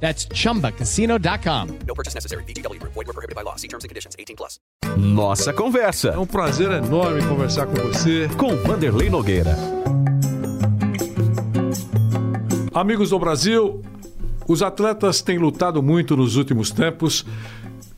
That's chumbacasino.com. No purchase necessary. VGW Group. Void were prohibited by law. See terms and conditions. 18 plus. Nossa Conversa, É um prazer enorme conversar com você. com Vanderlei Nogueira. Amigos do Brasil, os atletas têm lutado muito nos últimos tempos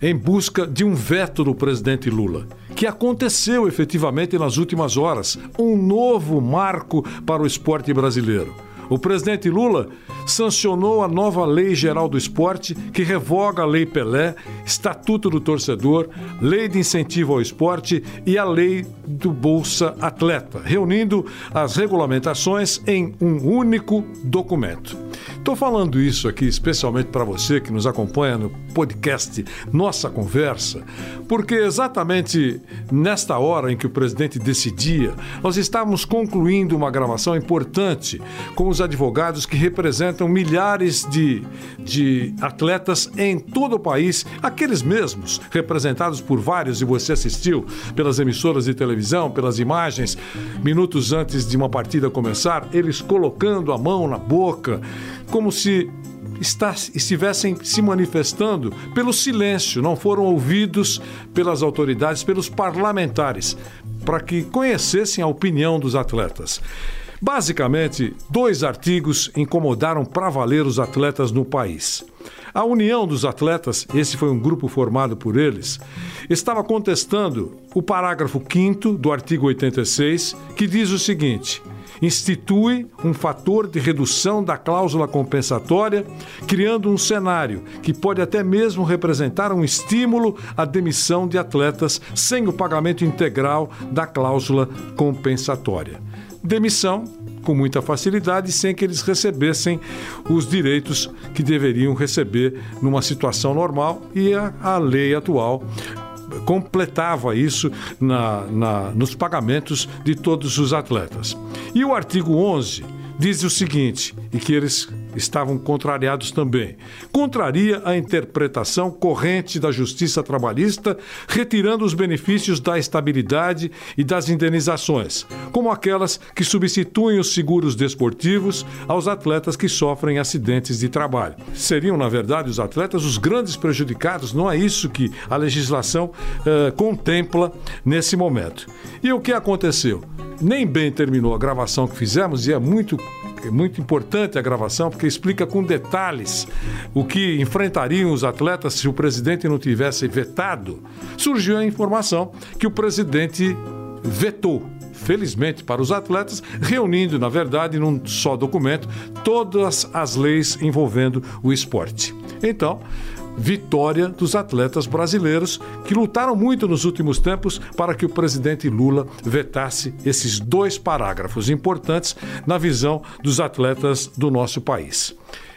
em busca de um veto do presidente Lula, que aconteceu efetivamente nas últimas horas um novo marco para o esporte brasileiro. O presidente Lula sancionou a nova Lei Geral do Esporte, que revoga a Lei Pelé, Estatuto do Torcedor, Lei de Incentivo ao Esporte e a Lei do Bolsa Atleta, reunindo as regulamentações em um único documento. Estou falando isso aqui especialmente para você que nos acompanha no podcast Nossa Conversa, porque exatamente nesta hora em que o presidente decidia, nós estávamos concluindo uma gravação importante com os advogados que representam milhares de, de atletas em todo o país, aqueles mesmos representados por vários, e você assistiu pelas emissoras de televisão, pelas imagens, minutos antes de uma partida começar, eles colocando a mão na boca, como se estivessem se manifestando pelo silêncio, não foram ouvidos pelas autoridades, pelos parlamentares, para que conhecessem a opinião dos atletas. Basicamente, dois artigos incomodaram para valer os atletas no país. A União dos Atletas, esse foi um grupo formado por eles, estava contestando o parágrafo 5 do artigo 86, que diz o seguinte: institui um fator de redução da cláusula compensatória, criando um cenário que pode até mesmo representar um estímulo à demissão de atletas sem o pagamento integral da cláusula compensatória. Demissão com muita facilidade sem que eles recebessem os direitos que deveriam receber numa situação normal e a, a lei atual completava isso na, na- nos pagamentos de todos os atletas. E o artigo 11 diz o seguinte, e que eles estavam contrariados também. Contraria a interpretação corrente da justiça trabalhista, retirando os benefícios da estabilidade e das indenizações, como aquelas que substituem os seguros desportivos aos atletas que sofrem acidentes de trabalho. Seriam, na verdade, os atletas os grandes prejudicados, não é isso que a legislação eh, contempla nesse momento. E o que aconteceu? Nem bem terminou a gravação que fizemos, e é muito é muito importante a gravação porque explica com detalhes o que enfrentariam os atletas se o presidente não tivesse vetado. Surgiu a informação que o presidente vetou, felizmente para os atletas, reunindo, na verdade, num só documento, todas as leis envolvendo o esporte. Então, vitória dos atletas brasileiros que lutaram muito nos últimos tempos para que o presidente Lula vetasse esses dois parágrafos importantes na visão dos atletas do nosso país.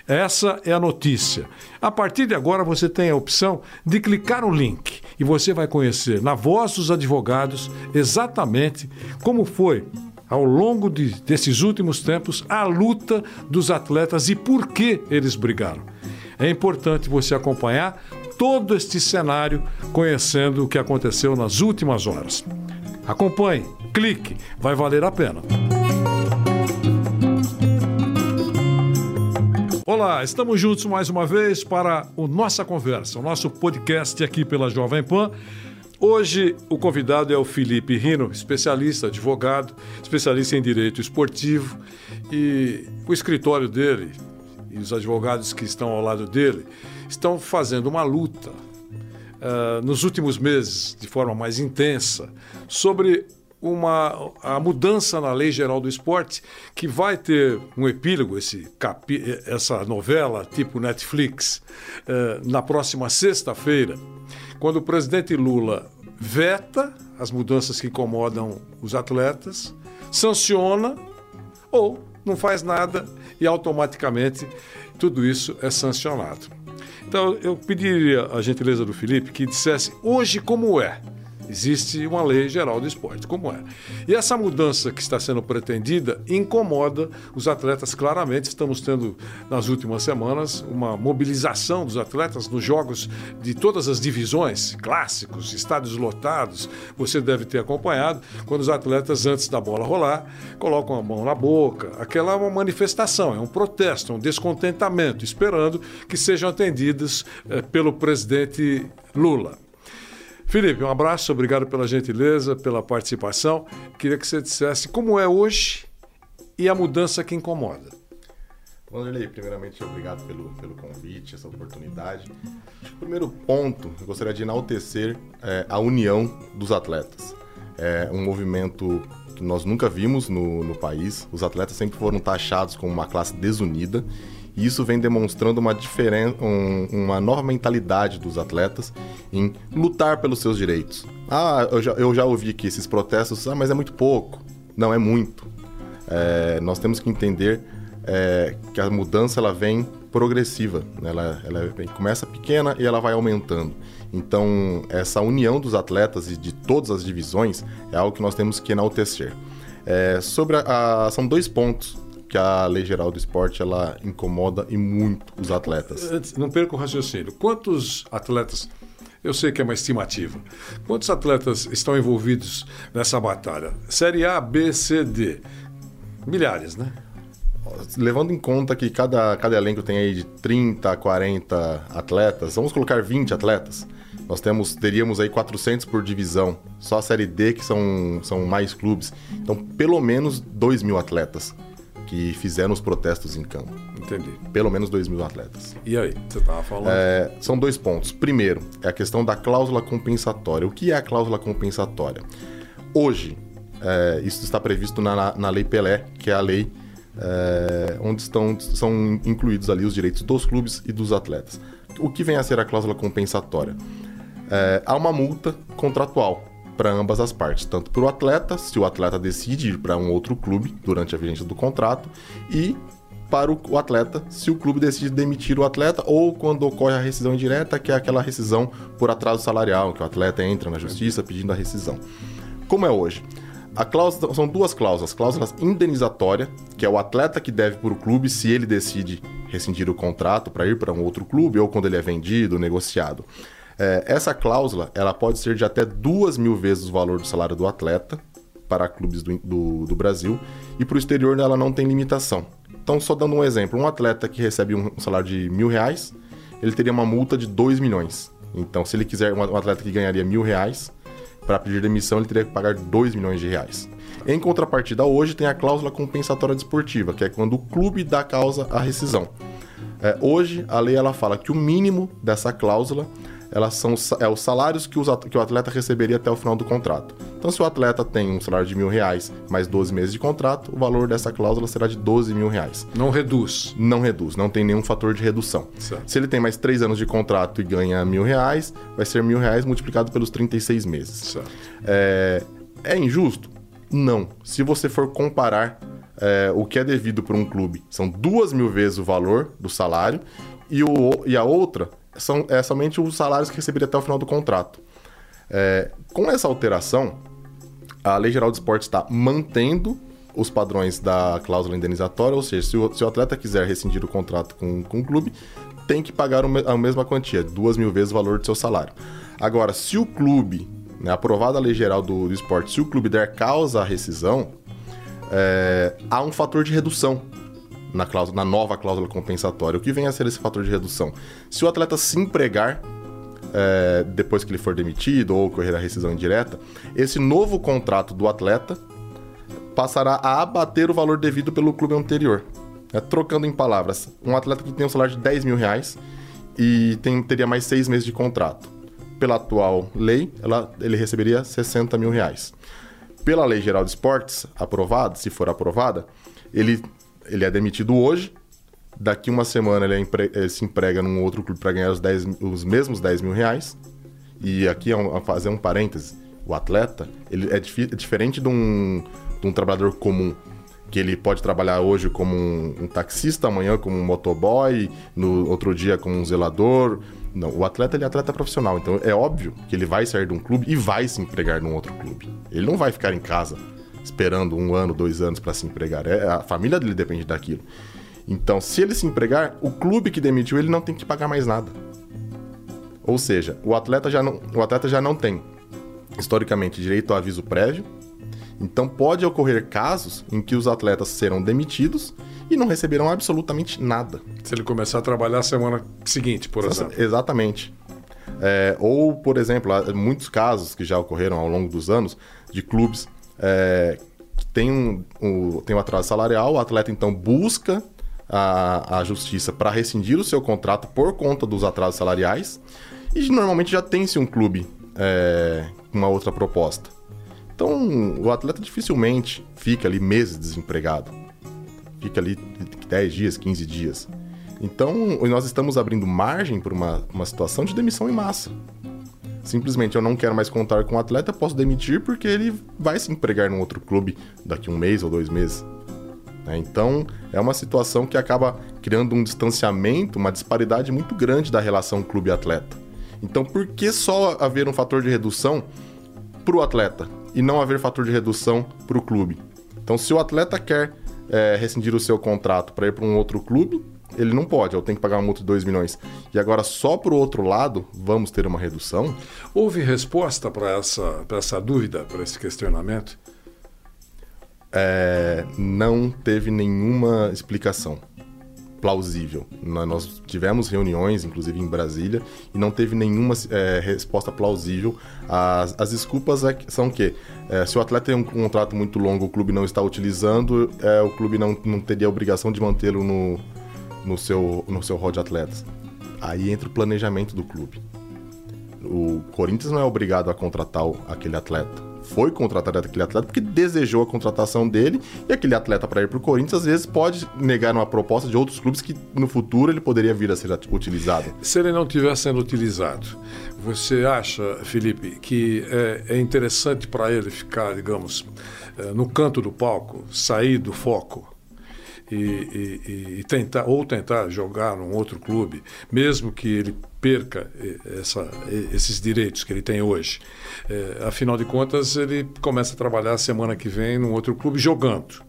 Essa é a notícia. A partir de agora você tem a opção de clicar no link e você vai conhecer na voz dos advogados exatamente como foi ao longo de- desses últimos tempos a luta dos atletas e por que eles brigaram. É importante você acompanhar todo este cenário, conhecendo o que aconteceu nas últimas horas. Acompanhe, clique, vai valer a pena. Olá, estamos juntos mais uma vez para o Nossa Conversa, o nosso podcast aqui pela Jovem Pan. Hoje o convidado é o Felipe Rino, especialista, advogado, especialista em direito esportivo e o escritório dele e os advogados que estão ao lado dele estão fazendo uma luta ah, nos últimos meses, de forma mais intensa, sobre uma, a mudança na Lei Geral do Esporte, que vai ter um epílogo, esse capi, essa novela tipo Netflix, eh, na próxima sexta-feira, quando o presidente Lula veta as mudanças que incomodam os atletas, sanciona ou não faz nada e automaticamente tudo isso é sancionado. Então eu pediria a gentileza do Felipe que dissesse hoje como é. Existe uma lei geral do esporte, como é. E essa mudança que está sendo pretendida incomoda os atletas claramente. Estamos tendo, nas últimas semanas, uma mobilização dos atletas nos jogos de todas as divisões, clássicos, estádios lotados. Você deve ter acompanhado quando os atletas, antes da bola rolar, colocam a mão na boca. Aquela é uma manifestação, é um protesto, é um descontentamento, esperando que sejam atendidos eh, pelo presidente Lula. Felipe, um abraço, obrigado pela gentileza, pela participação. Queria que você dissesse como é hoje e a mudança que incomoda. Vanderlei, primeiramente, obrigado pelo, pelo convite, essa oportunidade. O primeiro ponto, eu gostaria de enaltecer é, a união dos atletas. É um movimento que nós nunca vimos no, no país. Os atletas sempre foram taxados como uma classe desunida e isso vem demonstrando uma diferença, um, uma nova mentalidade dos atletas em lutar pelos seus direitos. Ah, eu já, eu já ouvi aqui esses protestos, ah, mas é muito pouco. Não, é muito. É, nós temos que entender é, que a mudança ela vem progressiva, né? ela, vem, começa pequena e ela vai aumentando. Então, essa união dos atletas e de todas as divisões é algo que nós temos que enaltecer. É, sobre a, a, são dois pontos que a lei geral do esporte ela incomoda e muito os atletas. Não perca o raciocínio. Quantos atletas eu sei que é uma estimativa. Quantos atletas estão envolvidos nessa batalha? Série A, B, C, D. Milhares, né? Levando em conta que cada, cada elenco tem aí de 30 a 40 atletas, vamos colocar 20 atletas. Nós temos, teríamos aí 400 por divisão. Só a Série D, que são, são mais clubes. Então, pelo menos 2 mil atletas que fizeram os protestos em campo. Entendi. Pelo menos 2 mil atletas. E aí, você estava falando? É, são dois pontos. Primeiro, é a questão da cláusula compensatória. O que é a cláusula compensatória? Hoje, é, isso está previsto na, na Lei Pelé, que é a lei é, onde estão, são incluídos ali os direitos dos clubes e dos atletas. O que vem a ser a cláusula compensatória? É, há uma multa contratual para ambas as partes, tanto para o atleta, se o atleta decide ir para um outro clube durante a vigência do contrato, e para o atleta, se o clube decide demitir o atleta ou quando ocorre a rescisão indireta, que é aquela rescisão por atraso salarial, que o atleta entra na justiça pedindo a rescisão. Como é hoje? A cláusula, são duas cláusulas. Cláusulas indenizatória, que é o atleta que deve para o clube se ele decide rescindir o contrato para ir para um outro clube ou quando ele é vendido, negociado. É, essa cláusula ela pode ser de até duas mil vezes o valor do salário do atleta para clubes do, do, do Brasil e para o exterior ela não tem limitação. Então, só dando um exemplo, um atleta que recebe um salário de mil reais, ele teria uma multa de 2 milhões. Então, se ele quiser um atleta que ganharia mil reais, para pedir demissão ele teria que pagar 2 milhões de reais. Em contrapartida, hoje tem a cláusula compensatória desportiva, que é quando o clube dá causa à rescisão. É, hoje, a lei ela fala que o mínimo dessa cláusula elas são é, os salários que, os, que o atleta receberia até o final do contrato. Então, se o atleta tem um salário de mil reais mais 12 meses de contrato, o valor dessa cláusula será de 12 mil reais. Não reduz? Não reduz, não tem nenhum fator de redução. Certo. Se ele tem mais 3 anos de contrato e ganha mil reais, vai ser mil reais multiplicado pelos 36 meses. É, é injusto? Não. Se você for comparar é, o que é devido por um clube, são duas mil vezes o valor do salário e, o, e a outra são é, somente os salários que receberia até o final do contrato. É, com essa alteração, a Lei Geral de Esportes está mantendo os padrões da cláusula indenizatória, ou seja, se o, se o atleta quiser rescindir o contrato com, com o clube, tem que pagar a mesma quantia, duas mil vezes o valor do seu salário. Agora, se o clube, né, aprovada a lei geral do, do esporte, se o clube der causa à rescisão, é, há um fator de redução na, cláusula, na nova cláusula compensatória. O que vem a ser esse fator de redução? Se o atleta se empregar é, depois que ele for demitido ou ocorrer a rescisão indireta, esse novo contrato do atleta passará a abater o valor devido pelo clube anterior. É, trocando em palavras, um atleta que tem um salário de 10 mil reais e tem, teria mais seis meses de contrato. Pela atual lei, ela, ele receberia 60 mil reais. Pela Lei Geral de Esportes, aprovada, se for aprovada, ele ele é demitido hoje, daqui uma semana ele, é empre... ele se emprega num outro clube para ganhar os, 10, os mesmos 10 mil reais. E aqui é um, fazer um parêntese: o atleta ele é, dif... é diferente de um, de um trabalhador comum. que ele pode trabalhar hoje como um, um taxista, amanhã como um motoboy, no outro dia como um zelador. Não, o atleta ele é atleta profissional, então é óbvio que ele vai sair de um clube e vai se empregar num outro clube. Ele não vai ficar em casa esperando um ano, dois anos para se empregar. É, a família dele depende daquilo. Então, se ele se empregar, o clube que demitiu ele não tem que pagar mais nada. Ou seja, o atleta já não, o atleta já não tem historicamente direito ao aviso prévio. Então pode ocorrer casos em que os atletas serão demitidos e não receberão absolutamente nada. Se ele começar a trabalhar semana seguinte, por exemplo. Exatamente. É, ou, por exemplo, há muitos casos que já ocorreram ao longo dos anos de clubes é, tem um, um, tem um atraso salarial, o atleta então busca a, a justiça para rescindir o seu contrato por conta dos atrasos salariais e normalmente já tem-se um clube é, com uma outra proposta. Então, o atleta dificilmente fica ali meses desempregado. Fica ali 10 dias, 15 dias. Então, nós estamos abrindo margem para uma, uma situação de demissão em massa. Simplesmente eu não quero mais contar com o atleta, posso demitir porque ele vai se empregar num outro clube daqui um mês ou dois meses. Né? Então, é uma situação que acaba criando um distanciamento, uma disparidade muito grande da relação clube-atleta. Então, por que só haver um fator de redução para o atleta e não haver fator de redução para o clube? Então, se o atleta quer é, rescindir o seu contrato para ir para um outro clube, ele não pode, eu tenho que pagar uma multa de 2 milhões. E agora, só para o outro lado, vamos ter uma redução? Houve resposta para essa, essa dúvida, para esse questionamento? É, não teve nenhuma explicação plausível. Nós tivemos reuniões, inclusive em Brasília, e não teve nenhuma é, resposta plausível. As, as desculpas é, são que é, se o atleta tem um contrato muito longo, o clube não está utilizando, é, o clube não, não teria a obrigação de mantê-lo no, no, seu, no seu rol de atletas. Aí entra o planejamento do clube. O Corinthians não é obrigado a contratar aquele atleta foi contratado aquele atleta porque desejou a contratação dele e aquele atleta para ir para o Corinthians às vezes pode negar uma proposta de outros clubes que no futuro ele poderia vir a ser utilizado. Se ele não estiver sendo utilizado, você acha, Felipe, que é, é interessante para ele ficar, digamos, é, no canto do palco, sair do foco? E, e, e, tentar ou tentar jogar num outro clube, mesmo que ele perca essa, esses direitos que ele tem hoje. É, afinal de contas, ele começa a trabalhar semana que vem num outro clube jogando.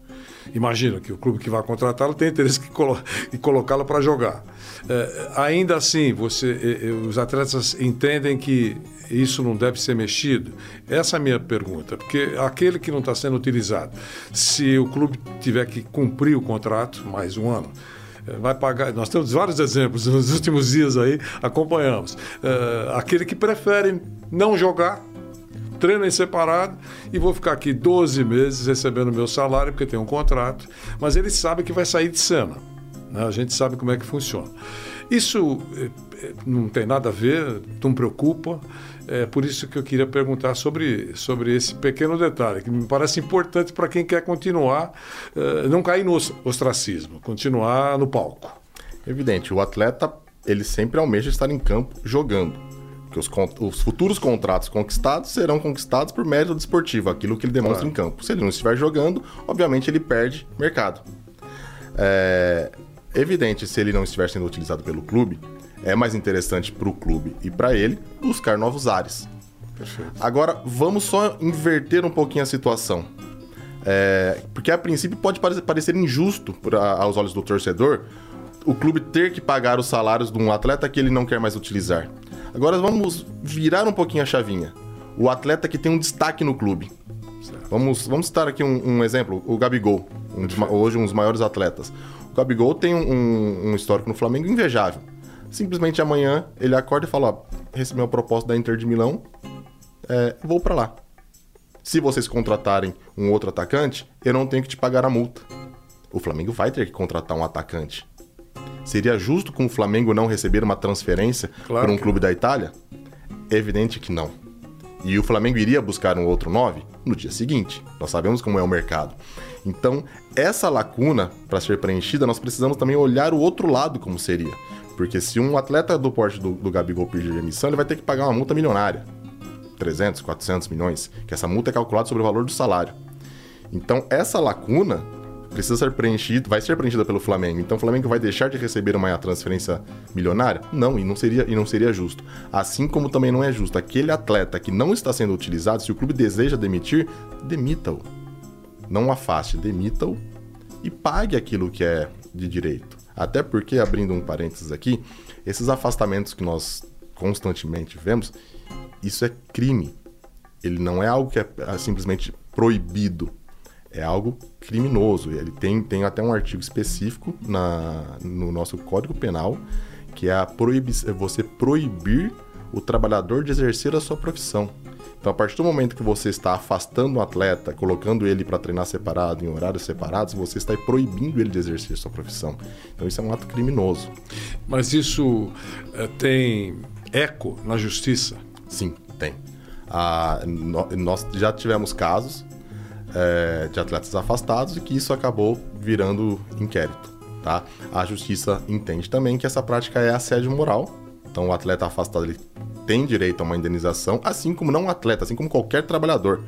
Imagina que o clube que vai contratá-lo tem interesse em colo colocá-lo para jogar. É, ainda assim, você, os atletas entendem que isso não deve ser mexido? Essa é a minha pergunta, porque aquele que não está sendo utilizado, se o clube tiver que cumprir o contrato mais um ano, vai pagar. Nós temos vários exemplos nos últimos dias aí, acompanhamos. Uh, aquele que prefere não jogar, treina em separado e vou ficar aqui 12 meses recebendo meu salário, porque tem um contrato, mas ele sabe que vai sair de cena. Né? A gente sabe como é que funciona. Isso eh, eh, não tem nada a ver, não preocupa. É por isso que eu queria perguntar sobre, sobre esse pequeno detalhe, que me parece importante para quem quer continuar, uh, não cair no ostracismo, continuar no palco. Evidente, o atleta ele sempre almeja estar em campo jogando. Que os, os futuros contratos conquistados serão conquistados por mérito desportivo, aquilo que ele demonstra claro. em campo. Se ele não estiver jogando, obviamente ele perde mercado. É evidente, se ele não estiver sendo utilizado pelo clube, é mais interessante para o clube e para ele buscar novos ares. Perfeito. Agora, vamos só inverter um pouquinho a situação. É, porque a princípio pode parecer injusto pra, aos olhos do torcedor o clube ter que pagar os salários de um atleta que ele não quer mais utilizar. Agora vamos virar um pouquinho a chavinha. O atleta que tem um destaque no clube. Vamos, vamos citar aqui um, um exemplo: o Gabigol, um hoje um dos maiores atletas. O Gabigol tem um, um histórico no Flamengo invejável simplesmente amanhã ele acorda e fala: ó, recebi uma proposta da Inter de Milão, é, vou para lá. Se vocês contratarem um outro atacante, eu não tenho que te pagar a multa. O Flamengo vai ter que contratar um atacante. Seria justo com o Flamengo não receber uma transferência claro para um clube não. da Itália? É evidente que não. E o Flamengo iria buscar um outro 9 no dia seguinte. Nós sabemos como é o mercado. Então, essa lacuna, para ser preenchida, nós precisamos também olhar o outro lado como seria. Porque se um atleta do porte do, do Gabigol pedir emissão, ele vai ter que pagar uma multa milionária. 300, 400 milhões. Que essa multa é calculada sobre o valor do salário. Então, essa lacuna precisa ser preenchido, vai ser preenchida pelo Flamengo. Então o Flamengo vai deixar de receber uma transferência milionária? Não, e não seria, e não seria justo. Assim como também não é justo aquele atleta que não está sendo utilizado, se o clube deseja demitir, demita-o. Não afaste, demita-o e pague aquilo que é de direito. Até porque, abrindo um parênteses aqui, esses afastamentos que nós constantemente vemos, isso é crime. Ele não é algo que é é simplesmente proibido. É algo criminoso. Ele tem, tem até um artigo específico na, no nosso Código Penal, que é a proibi você proibir o trabalhador de exercer a sua profissão. Então, a partir do momento que você está afastando um atleta, colocando ele para treinar separado, em horários separados, você está proibindo ele de exercer sua profissão. Então, isso é um ato criminoso. Mas isso eh, tem eco na justiça? Sim, tem. Ah, no- nós já tivemos casos eh, de atletas afastados e que isso acabou virando inquérito. Tá? A justiça entende também que essa prática é assédio moral. Então, o atleta afastado ele tem direito a uma indenização, assim como não o atleta, assim como qualquer trabalhador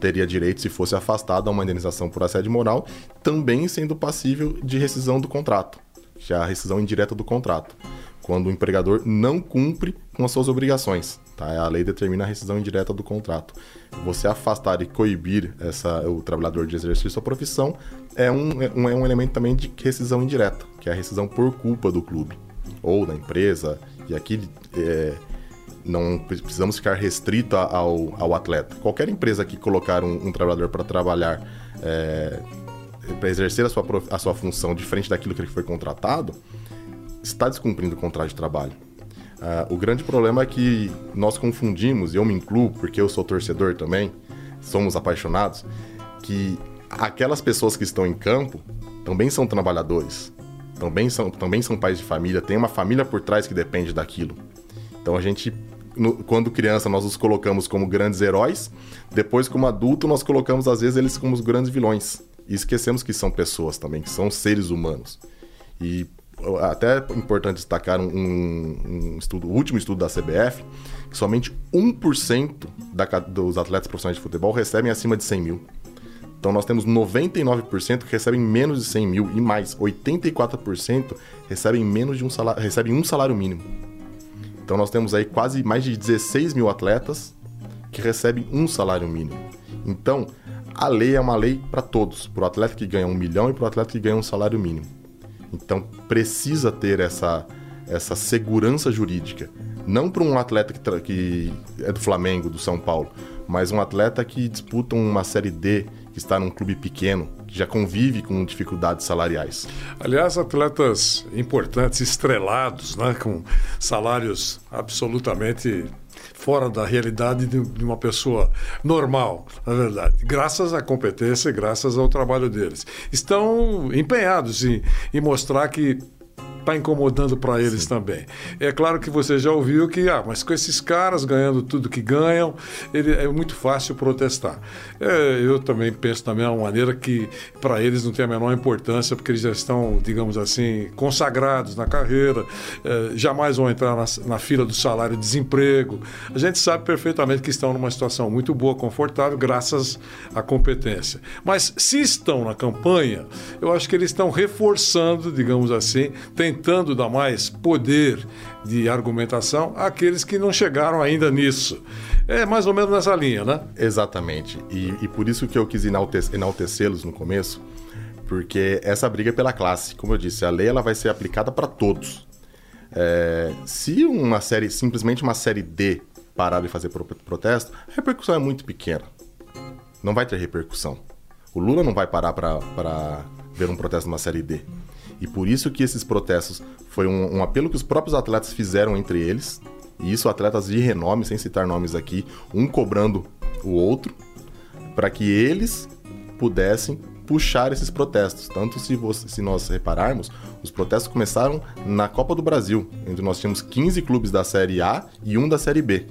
teria direito, se fosse afastado, a uma indenização por assédio moral, também sendo passível de rescisão do contrato, que é a rescisão indireta do contrato, quando o empregador não cumpre com as suas obrigações. Tá? A lei determina a rescisão indireta do contrato. Você afastar e coibir essa, o trabalhador de exercer sua profissão é um, é um, é um elemento também de rescisão indireta, que é a rescisão por culpa do clube ou da empresa. E aqui é, não precisamos ficar restrito ao, ao atleta. Qualquer empresa que colocar um, um trabalhador para trabalhar, é, para exercer a sua, a sua função diferente daquilo que ele foi contratado, está descumprindo o contrato de trabalho. Ah, o grande problema é que nós confundimos, e eu me incluo porque eu sou torcedor também, somos apaixonados, que aquelas pessoas que estão em campo também são trabalhadores, também são, também são pais de família, tem uma família por trás que depende daquilo. Então a gente, no- quando criança, nós os colocamos como grandes heróis, depois, como adulto, nós colocamos às vezes eles como os grandes vilões. E esquecemos que são pessoas também, que são seres humanos. E até é importante destacar um, um estudo, o último estudo da CBF, que somente 1% da, dos atletas profissionais de futebol recebem acima de 100 mil. Então nós temos 99% que recebem menos de 100 mil e mais 84% recebem menos de um salário, recebem um salário mínimo. Então nós temos aí quase mais de 16 mil atletas que recebem um salário mínimo. Então a lei é uma lei para todos, para o atleta que ganha um milhão e para o atleta que ganha um salário mínimo. Então precisa ter essa, essa segurança jurídica. Não para um atleta que, que é do Flamengo, do São Paulo, mas um atleta que disputa uma Série D, que está num clube pequeno, que já convive com dificuldades salariais. Aliás, atletas importantes, estrelados, né, com salários absolutamente fora da realidade de uma pessoa normal, na verdade. Graças à competência e graças ao trabalho deles. Estão empenhados em, em mostrar que está incomodando para eles também. É claro que você já ouviu que, ah, mas com esses caras ganhando tudo que ganham, ele, é muito fácil protestar. É, eu também penso da mesma maneira que para eles não tem a menor importância, porque eles já estão, digamos assim, consagrados na carreira, é, jamais vão entrar na, na fila do salário desemprego. A gente sabe perfeitamente que estão numa situação muito boa, confortável, graças à competência. Mas se estão na campanha, eu acho que eles estão reforçando, digamos assim, tentando dar mais poder de argumentação àqueles que não chegaram ainda nisso. É mais ou menos nessa linha, né? Exatamente. E, e por isso que eu quis enalte- enaltecê-los no começo, porque essa briga é pela classe. Como eu disse, a lei ela vai ser aplicada para todos. É, se uma série, simplesmente uma série D, parar de fazer pro- protesto, a repercussão é muito pequena. Não vai ter repercussão. O Lula não vai parar para ver um protesto numa série D. E por isso que esses protestos foi um, um apelo que os próprios atletas fizeram entre eles. E isso atletas de renome, sem citar nomes aqui, um cobrando o outro, para que eles pudessem puxar esses protestos. Tanto se, você- se nós repararmos, os protestos começaram na Copa do Brasil, onde nós tínhamos 15 clubes da Série A e um da Série B.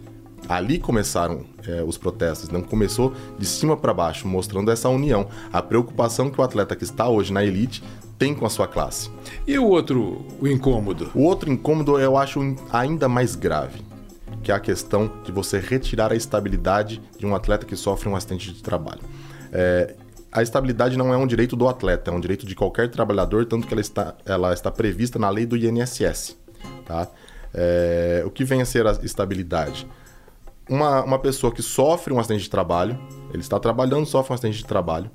Ali começaram eh, os protestos, não começou de cima para baixo, mostrando essa união, a preocupação que o atleta que está hoje na elite tem com a sua classe. E o outro, o incômodo? O outro incômodo eu acho ainda mais grave, que é a questão de você retirar a estabilidade de um atleta que sofre um acidente de trabalho. É, a estabilidade não é um direito do atleta, é um direito de qualquer trabalhador, tanto que ela está, ela está prevista na lei do INSS. Tá? É, o que vem a ser a estabilidade? Uma, uma pessoa que sofre um acidente de trabalho, ele está trabalhando, sofre um acidente de trabalho,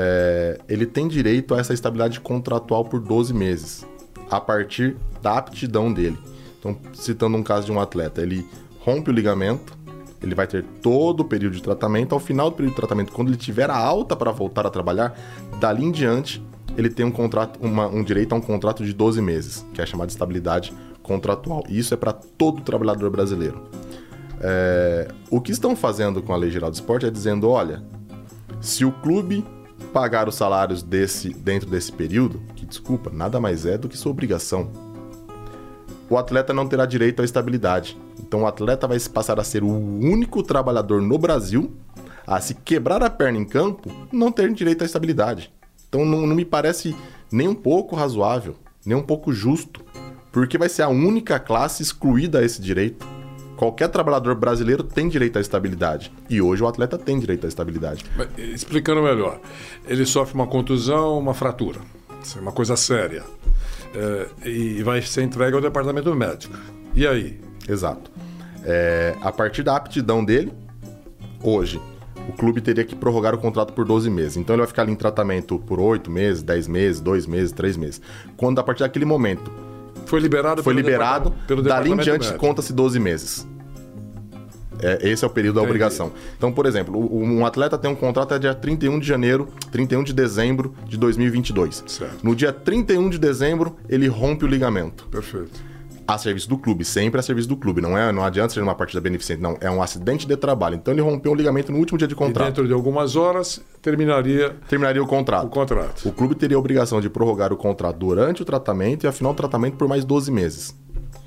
é, ele tem direito a essa estabilidade contratual por 12 meses, a partir da aptidão dele. Então, citando um caso de um atleta, ele rompe o ligamento, ele vai ter todo o período de tratamento. Ao final do período de tratamento, quando ele tiver a alta para voltar a trabalhar, dali em diante, ele tem um, contrato, uma, um direito a um contrato de 12 meses, que é chamado de estabilidade contratual. E isso é para todo trabalhador brasileiro. É, o que estão fazendo com a Lei Geral do Esporte é dizendo: olha, se o clube pagar os salários desse, dentro desse período, que desculpa, nada mais é do que sua obrigação, o atleta não terá direito à estabilidade. Então o atleta vai passar a ser o único trabalhador no Brasil a se quebrar a perna em campo, não ter direito à estabilidade. Então não, não me parece nem um pouco razoável, nem um pouco justo, porque vai ser a única classe excluída a esse direito. Qualquer trabalhador brasileiro tem direito à estabilidade. E hoje o atleta tem direito à estabilidade. Mas, Explicando melhor, ele sofre uma contusão, uma fratura. Isso é uma coisa séria. É, e vai ser entregue ao departamento médico. E aí? Exato. É, a partir da aptidão dele, hoje, o clube teria que prorrogar o contrato por 12 meses. Então ele vai ficar ali em tratamento por 8 meses, 10 meses, 2 meses, 3 meses. Quando a partir daquele momento Foi liberado foi pelo liberado, pelo dali em diante médico. conta-se 12 meses. É, esse é o período da Entendi. obrigação. Então, por exemplo, um atleta tem um contrato até dia 31 de janeiro, 31 de dezembro de 2022. Certo. No dia 31 de dezembro, ele rompe o ligamento. Perfeito. A serviço do clube, sempre a serviço do clube. Não, é, não adianta ser uma partida beneficente, não. É um acidente de trabalho. Então ele rompeu o ligamento no último dia de E contrato. dentro de algumas horas terminaria Terminaria o contrato. o contrato. O clube teria a obrigação de prorrogar o contrato durante o tratamento e afinal o tratamento por mais 12 meses.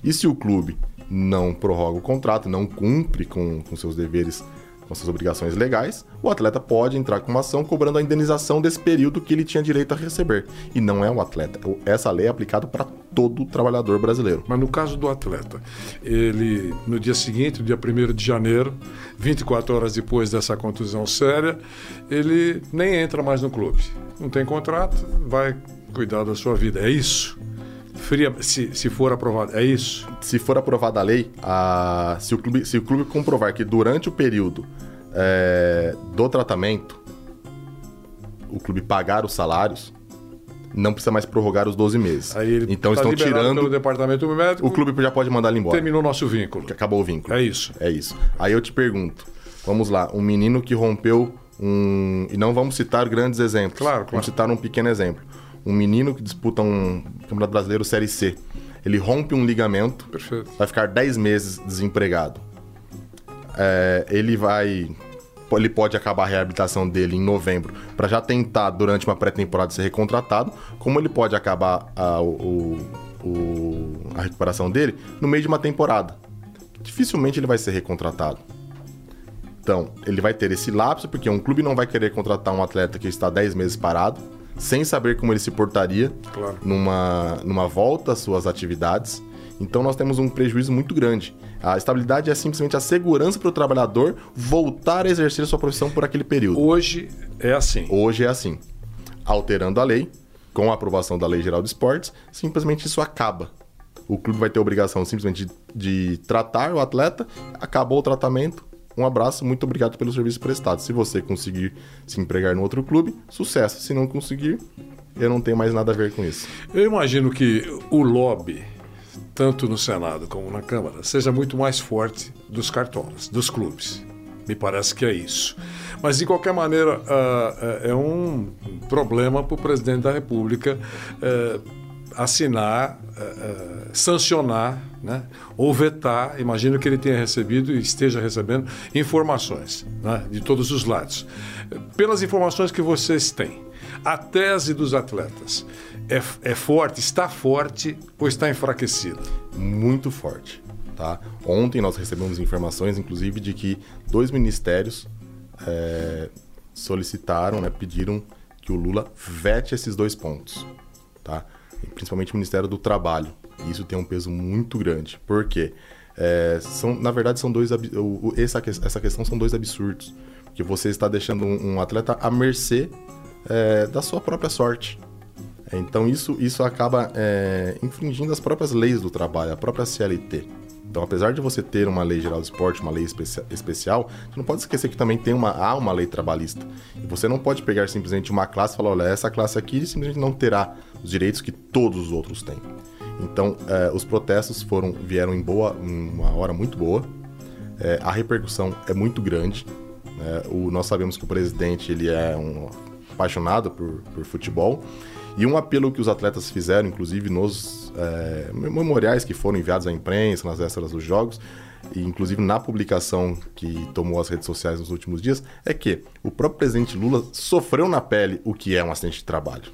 E se o clube não prorroga o contrato, não cumpre com, com seus deveres, com suas obrigações legais, o atleta pode entrar com uma ação cobrando a indenização desse período que ele tinha direito a receber. E não é o atleta. O- Essa lei é aplicada para todo trabalhador brasileiro. Mas no caso do atleta, ele no dia seguinte, dia 1 de janeiro, 24 horas depois dessa contusão séria, ele nem entra mais no clube. Não tem contrato, vai cuidar da sua vida. É isso? Fria, se, se for aprovado, é isso? se for aprovada a lei, a- se, o clube, se o clube comprovar que durante o período é, do tratamento o clube pagar os salários, não precisa mais prorrogar os 12 meses. Então tá estão tirando. departamento médico, O clube já pode mandar ele embora. terminou nosso vínculo. Acabou o vínculo. É isso. É isso. Aí eu te pergunto: vamos lá, um menino que rompeu um. E não vamos citar grandes exemplos. Claro, claro. Vamos citar um pequeno exemplo. Um menino que disputa um Campeonato Brasileiro Série C. Ele rompe um ligamento Perfeito. vai ficar 10 meses desempregado. É, ele vai. Ele pode acabar a reabilitação dele em novembro para já tentar, durante uma pré-temporada, ser recontratado, como ele pode acabar a, o- o- a recuperação dele no meio de uma temporada. Dificilmente ele vai ser recontratado. Então, ele vai ter esse lapso, porque um clube não vai querer contratar um atleta que está 10 meses parado, sem saber como ele se portaria Claro. numa, numa volta às suas atividades. Então, nós temos um prejuízo muito grande. A estabilidade é simplesmente a segurança para o trabalhador voltar a exercer sua profissão por aquele período. Hoje é assim. Hoje é assim. Alterando a lei, com a aprovação da Lei Geral de Esportes, simplesmente isso acaba. O clube vai ter a obrigação simplesmente de, de tratar o atleta, acabou o tratamento, um abraço, muito obrigado pelo serviço prestado. Se você conseguir se empregar no outro clube, sucesso. Se não conseguir, eu não tenho mais nada a ver com isso. Eu imagino que o lobby, tanto no Senado como na Câmara, seja muito mais forte dos cartolas, dos clubes. Me parece que é isso. Mas, de qualquer maneira, ah, é é um problema para o presidente da República eh, assinar, eh, eh, sancionar né, ou vetar. Imagino que ele tenha recebido e esteja recebendo informações né, de todos os lados. Pelas informações que vocês têm, a tese dos atletas é, é forte, está forte ou está enfraquecida? muito forte. Tá? Ontem nós recebemos informações, inclusive, de que dois ministérios é, solicitaram, né, pediram que o Lula vete esses dois pontos. Tá? Principalmente o Ministério do Trabalho. Isso tem um peso muito grande. Por quê? É, são, na verdade, são dois. essa, essa questão são dois absurdos. que você está deixando um, um atleta à mercê é, da sua própria sorte. Então isso, isso acaba é, infringindo as próprias leis do trabalho, a própria CLT. Então, apesar de você ter uma lei geral do esporte, uma lei especia- especial, você não pode esquecer que também tem uma, há uma lei trabalhista. E você não pode pegar simplesmente uma classe e falar, olha, essa classe aqui simplesmente não terá os direitos que todos os outros têm. Então, eh, os protestos foram vieram em boa, uma hora muito boa. Eh, a repercussão é muito grande. né? o, nós sabemos que o presidente ele é um apaixonado por, por futebol. E um apelo que os atletas fizeram, inclusive nos eh, memoriais que foram enviados à imprensa, nas vésperas dos jogos, e inclusive na publicação que tomou as redes sociais nos últimos dias, é que o próprio presidente Lula sofreu na pele o que é um acidente de trabalho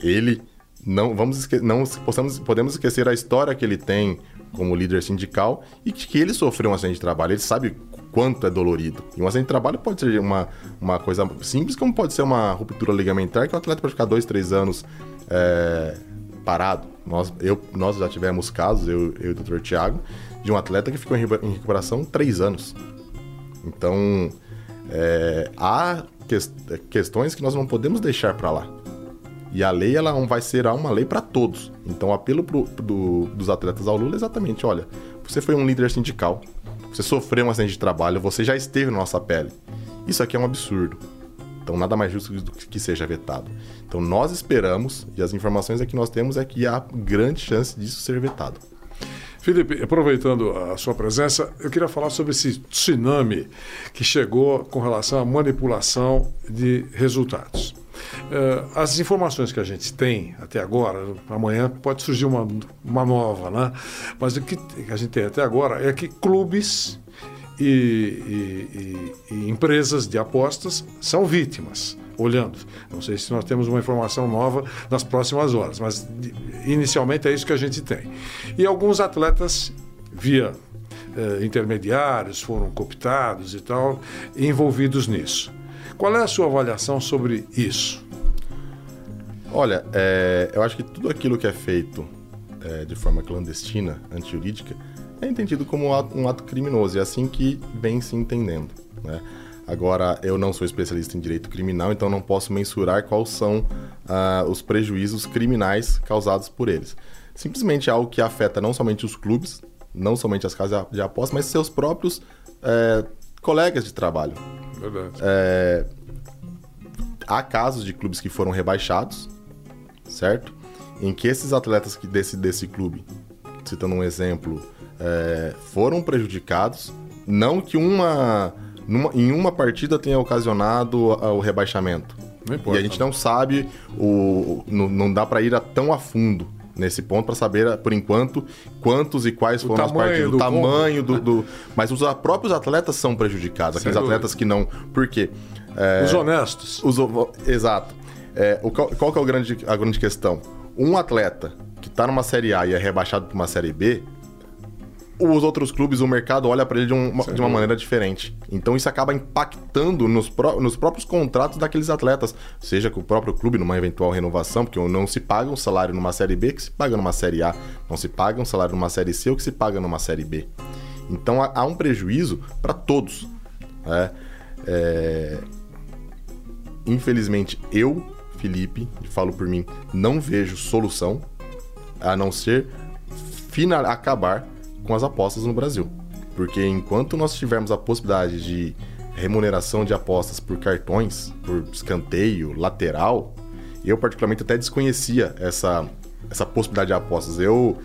ele não vamos esque- não possamos, podemos esquecer a história que ele tem como líder sindical e que ele sofreu um acidente de trabalho. Ele sabe quanto é dolorido. E um acidente de trabalho pode ser uma, uma coisa simples, como pode ser uma ruptura ligamentar, que o atleta pode ficar dois, três anos é, parado. Nós, eu, nós já tivemos casos, eu, eu e o Dr. Tiago, de um atleta que ficou em re- em recuperação três anos. Então, é, há ques- questões que nós não podemos deixar para lá. E a lei ela vai ser uma lei para todos. Então, o apelo pro- do- dos atletas ao Lula é exatamente: olha, você foi um líder sindical, você sofreu um acidente de trabalho, você já esteve na nossa pele. Isso aqui é um absurdo. Então, nada mais justo do que seja vetado. Então, nós esperamos, e as informações é que nós temos é que há grande chance disso ser vetado. Felipe, aproveitando a sua presença, eu queria falar sobre esse tsunami que chegou com relação à manipulação de resultados. Eh, as informações que a gente tem até agora, amanhã pode surgir uma, uma nova, né? Mas o que a gente tem até agora é que clubes e, e- e- e empresas de apostas são vítimas. Olhando, não sei se nós temos uma informação nova nas próximas horas, mas inicialmente é isso que a gente tem. E alguns atletas, via eh, intermediários, foram cooptados e tal, envolvidos nisso. Qual é a sua avaliação sobre isso? Olha, é, eu acho que tudo aquilo que é feito é, de forma clandestina, antijurídica, é entendido como um ato, um ato criminoso. E é assim que vem se entendendo. Né? Agora, eu não sou especialista em direito criminal, então não posso mensurar quais são ah, os prejuízos criminais causados por eles. Simplesmente é algo que afeta não somente os clubes, não somente as casas de aposta, mas seus próprios é, colegas de trabalho. Verdade. É, há casos de clubes que foram rebaixados, certo? Em que esses atletas que desse, desse clube, citando um exemplo, é, foram prejudicados. Não que uma, numa- em uma partida tenha ocasionado o rebaixamento. Não importa. E a gente não sabe, o, não, não dá para ir a tão a fundo nesse ponto para saber, por enquanto, quantos e quais foram as partidas, do o tamanho do, do- Mas os próprios atletas são prejudicados. Aqueles dúvida. atletas que não. Por quê? Os honestos. Os o- exato. É, o, qual, qual que é o grande, a grande questão? Um atleta que tá numa Série A e é rebaixado para uma Série B, os outros clubes, o mercado olha para ele de, um- uma- de uma maneira diferente. Então isso acaba impactando nos, pró- nos próprios contratos daqueles atletas. Seja com o próprio clube numa eventual renovação, porque não se paga um salário numa Série B que se paga numa Série A. Não se paga um salário numa Série C ou que se paga numa Série B. Então há, um prejuízo para todos. né? É, Infelizmente, eu, Felipe, falo por mim, não vejo solução a não ser fina- acabar com as apostas no Brasil. Porque enquanto nós tivermos a possibilidade de remuneração de apostas por cartões, por escanteio, lateral, eu particularmente até desconhecia essa, essa possibilidade de apostas. Eu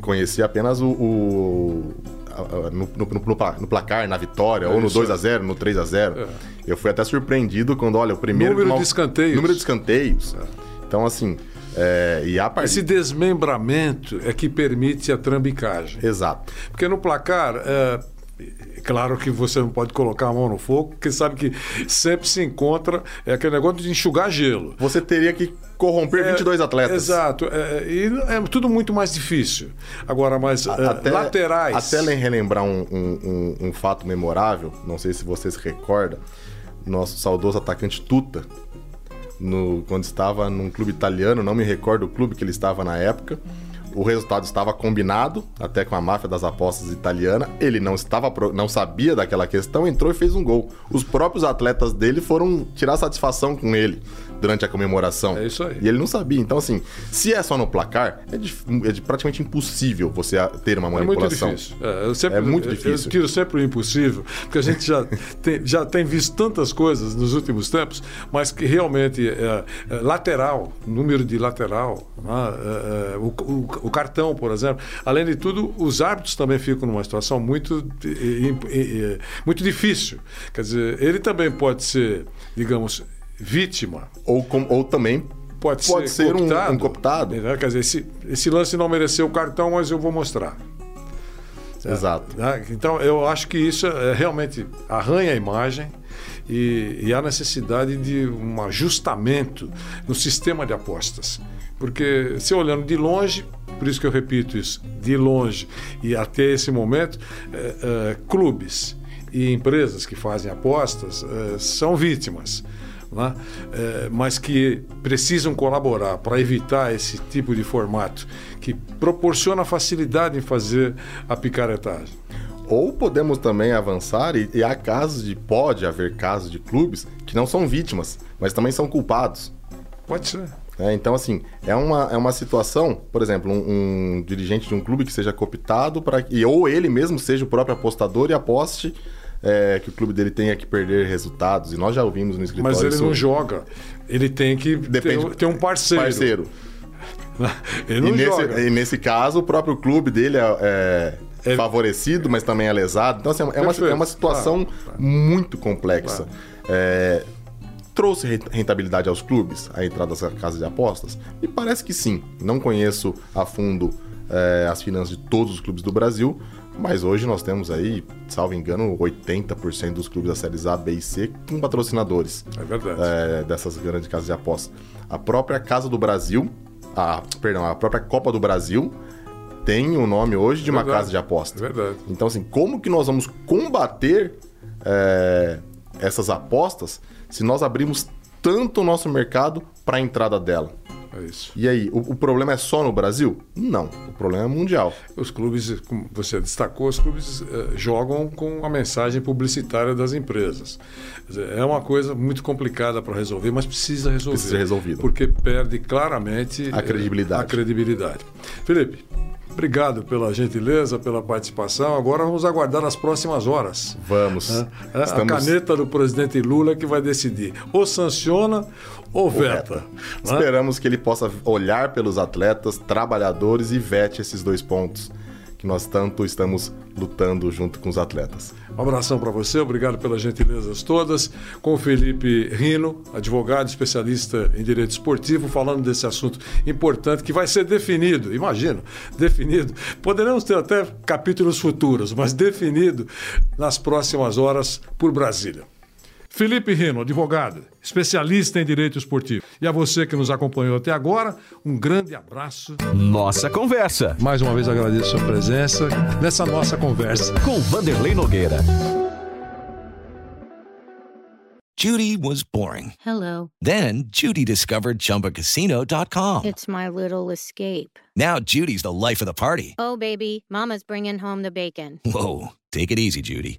conhecia apenas o, o- a- a- no, no- no no placar, na vitória, ou no Isso. 2 a 0 no 3 a 0 Eu fui até surpreendido quando, olha, o primeiro... Número mal- de escanteios. Número de escanteios. Então, assim, é, e a partir... Esse desmembramento é que permite a trambicagem. Exato. Porque no placar, é, é claro que você não pode colocar a mão no fogo, porque sabe que sempre se encontra é aquele negócio de enxugar gelo. Você teria que corromper 22 atletas. Exato. é, e é tudo muito mais difícil. Agora, mas é, Até, laterais. Até relembrar um, um- um- um fato memorável, não sei se você se recorda, nosso saudoso atacante Tuta, no- quando estava num clube italiano, não me recordo o clube que ele estava na época, o resultado estava combinado, até com a máfia das apostas italiana. Ele não estava não sabia daquela questão, entrou e fez um gol. Os próprios atletas dele foram tirar satisfação com ele durante a comemoração. É isso aí. E ele não sabia. Então, assim, se é só no placar, é, dif- é de- praticamente impossível você ter uma É muito manipulação. difícil. É, sempre- É muito eu- difícil. Eu tiro sempre o impossível, porque a gente já tem, já tem visto tantas coisas nos últimos tempos, mas que realmente é, é, lateral, número de lateral, né, é, é, o, o- o cartão, por exemplo. Além de tudo, os árbitros também ficam numa situação muito, eh, eh, eh, muito difícil. Quer dizer, ele também pode ser, digamos, vítima Ou, com- ou também pode, Pode ser, ser um- cooptado, um cooptado. né? Quer dizer, esse, esse lance não mereceu o cartão, mas eu vou mostrar. Exato. Né? Então, eu acho que isso é, realmente arranha a imagem e, e há necessidade de um ajustamento no sistema de apostas. Porque, se olhando de longe, por isso que eu repito isso, de longe e até esse momento, eh, eh, clubes e empresas que fazem apostas eh, são vítimas. né? Mas que precisam colaborar para evitar esse tipo de formato que proporciona facilidade em fazer a picaretagem. Ou podemos também avançar, e, e há casos de. Pode haver casos de clubes que não são vítimas, mas também são culpados. Pode ser. Né? então, assim, é uma, é uma situação, por exemplo, um, um dirigente de um clube que seja cooptado para e ou ele mesmo seja o próprio apostador e aposte é, que o clube dele tenha que perder resultados. E nós já ouvimos no escritório Mas ele não joga. Ele tem que Depende, ter, ter um parceiro. parceiro. Ele não e, nesse, joga. e nesse caso, o próprio clube dele é, é É- favorecido, mas também é lesado. Então, assim, é, uma, é uma situação muito complexa. É, trouxe re- rentabilidade aos clubes, a entrada dessa casa de apostas? Me parece que sim. Não conheço a fundo é, as finanças de todos os clubes do Brasil, mas hoje nós temos aí, salvo engano, 80% dos clubes da séries A, B e C com patrocinadores É verdade. é, dessas grandes casas de apostas. A própria Casa do Brasil, a, perdão, a própria Copa do Brasil tem o nome hoje de uma casa de apostas. É verdade. Então, assim, como que nós vamos combater é, essas apostas se nós abrimos tanto o nosso mercado para a entrada dela? É isso. E aí, o, o problema é só no Brasil? Não, o problema é mundial. Os clubes, como você destacou, os clubes eh, jogam com a mensagem publicitária das empresas. É uma coisa muito complicada para resolver, mas precisa resolver. Precisa ser resolvido. Porque perde claramente A eh, credibilidade. a credibilidade. Felipe, obrigado pela gentileza, pela participação. Agora vamos aguardar as próximas horas. Vamos. É, é Estamos- A caneta do presidente Lula que vai decidir. Ou sanciona ou veta. né? Esperamos que ele possa olhar pelos atletas, trabalhadores e vete esses dois pontos que nós tanto estamos lutando junto com os atletas. Um abração para você, obrigado pelas gentilezas todas. Com o Felipe Rino, advogado especialista em direito esportivo, falando desse assunto importante que vai ser definido, imagino, definido. Poderemos ter até capítulos futuros, mas definido nas próximas horas por Brasília. Felipe Rino, advogado, especialista em direito esportivo. E a você que nos acompanhou até agora, um grande abraço. Nossa Conversa, Mais uma vez agradeço a sua presença nessa nossa conversa. com Vanderlei Nogueira. Judy was boring. Hello. Then Judy discovered ChumbaCasino.com. It's my little escape. Now Judy's the life of the party. Oh, baby, Mama's bringing home the bacon. Whoa, take it easy, Judy.